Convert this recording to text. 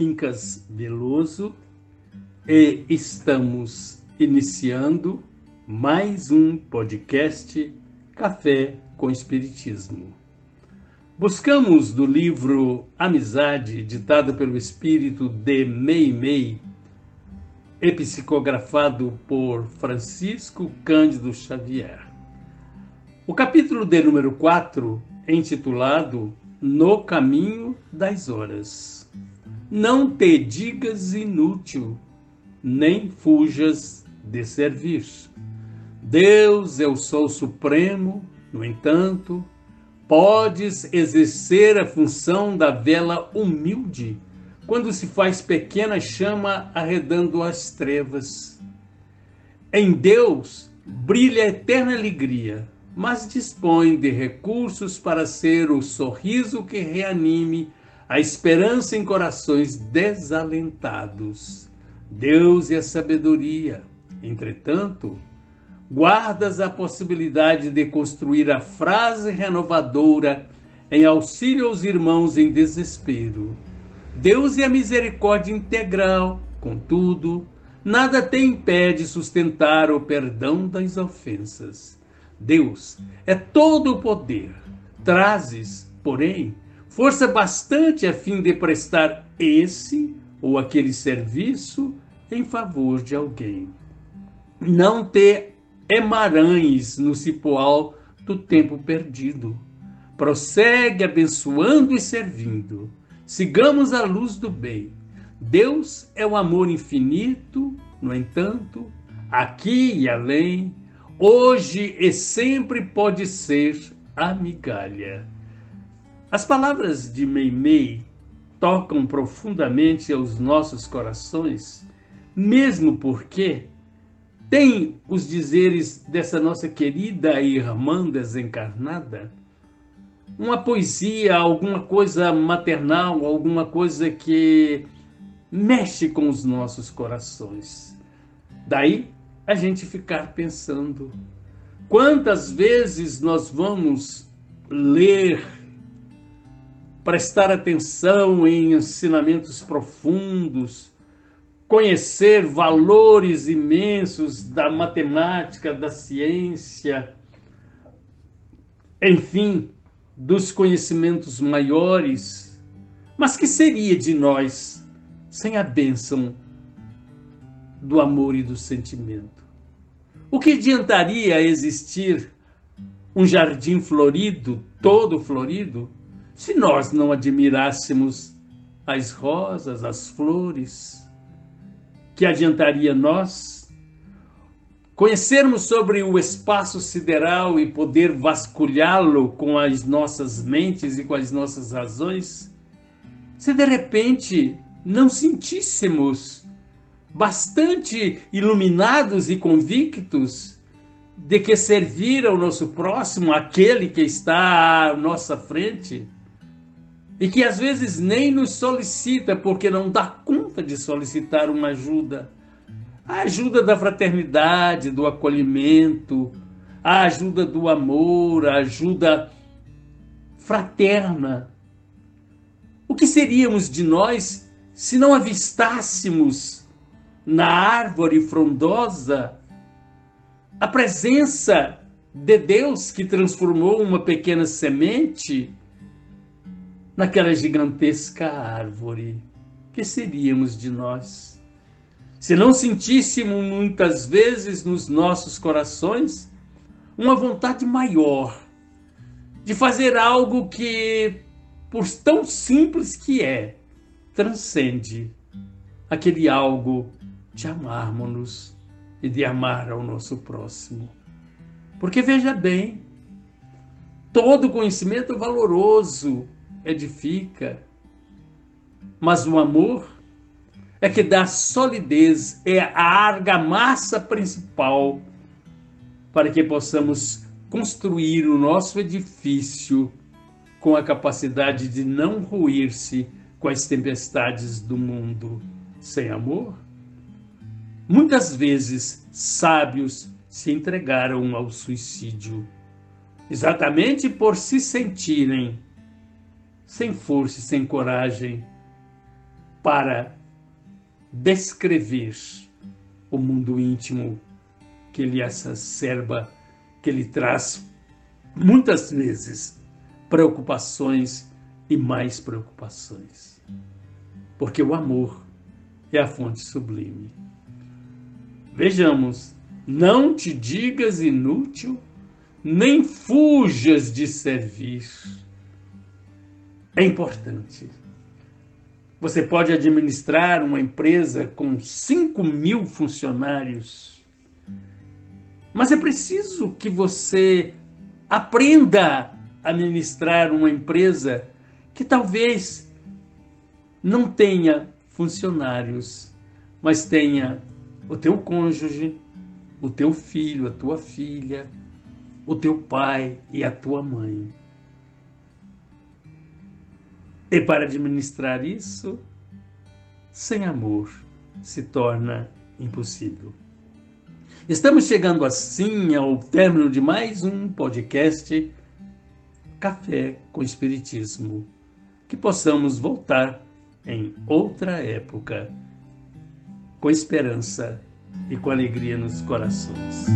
Quincas Veloso e estamos iniciando mais um podcast Café com Espiritismo. Buscamos do livro Amizade, ditado pelo espírito de Meimei, e psicografado por Francisco Cândido Xavier. O capítulo de número 4, intitulado No Caminho das Horas. Não te digas inútil, nem fujas de servir. Deus o Sol Supremo, no entanto, podes exercer a função da vela humilde quando se faz pequena chama arredando as trevas. Em Deus brilha eterna alegria, mas dispõe de recursos para ser o sorriso que reanime a esperança em corações desalentados. Deus e a sabedoria. Entretanto, guardas a possibilidade de construir a frase renovadora em auxílio aos irmãos em desespero Deus é a misericórdia integral, contudo, nada te impede sustentar o perdão das ofensas. Deus é todo o poder. Trazes, porém, força bastante a fim de prestar esse ou aquele serviço em favor de alguém. Não te emaranhes no cipoal do tempo perdido. Prossegue abençoando e servindo Sigamos a luz do bem. Deus é o amor infinito, no entanto, aqui e além, hoje e sempre pode ser a migalha. As palavras de Meimei tocam profundamente aos nossos corações, mesmo porque tem os dizeres dessa nossa querida irmã desencarnada uma poesia, alguma coisa maternal, alguma coisa que mexe com os nossos corações. Daí a gente ficar pensando: quantas vezes nós vamos ler, prestar atenção em ensinamentos profundos, conhecer valores imensos da matemática, da ciência, enfim, dos conhecimentos maiores, mas que seria de nós sem a bênção do amor e do sentimento? O que adiantaria existir um jardim florido, todo florido, se nós não admirássemos as rosas, as flores? Que adiantaria nós Conhecermos sobre o espaço sideral e poder vasculhá-lo com as nossas mentes e com as nossas razões, se de repente não sentíssemos bastante iluminados e convictos de que servir ao nosso próximo, aquele que está à nossa frente, e que às vezes nem nos solicita porque não dá conta de solicitar uma ajuda a ajuda da fraternidade, do acolhimento, a ajuda do amor, a ajuda fraterna. O que seríamos de nós se não avistássemos na árvore frondosa a presença de Deus que transformou uma pequena semente naquela gigantesca árvore? Que seríamos de nós? se não sentíssemos muitas vezes nos nossos corações uma vontade maior de fazer algo que, por tão simples que é, transcende aquele algo de amarmos-nos e de amar ao nosso próximo. Porque veja bem, todo conhecimento valoroso edifica, mas o amor é que dá solidez, é a argamassa principal para que possamos construir o nosso edifício com a capacidade de não ruir-se com as tempestades do mundo. Sem amor? Muitas vezes, sábios se entregaram ao suicídio, exatamente por se sentirem sem força e sem coragem para descrever o mundo íntimo que ele exacerba, que ele traz muitas vezes preocupações e mais preocupações. Porque o amor é a fonte sublime. Vejamos, não te digas inútil, nem fujas de servir. É importante. Você pode administrar uma empresa com 5 mil funcionários, mas é preciso que você aprenda a administrar uma empresa que talvez não tenha funcionários, mas tenha o teu cônjuge, o teu filho, a tua filha, o teu pai e a tua mãe. E para administrar isso, sem amor, se torna impossível. Estamos chegando assim ao término de mais um podcast Café com Espiritismo. Que possamos voltar em outra época, com esperança e com alegria nos corações.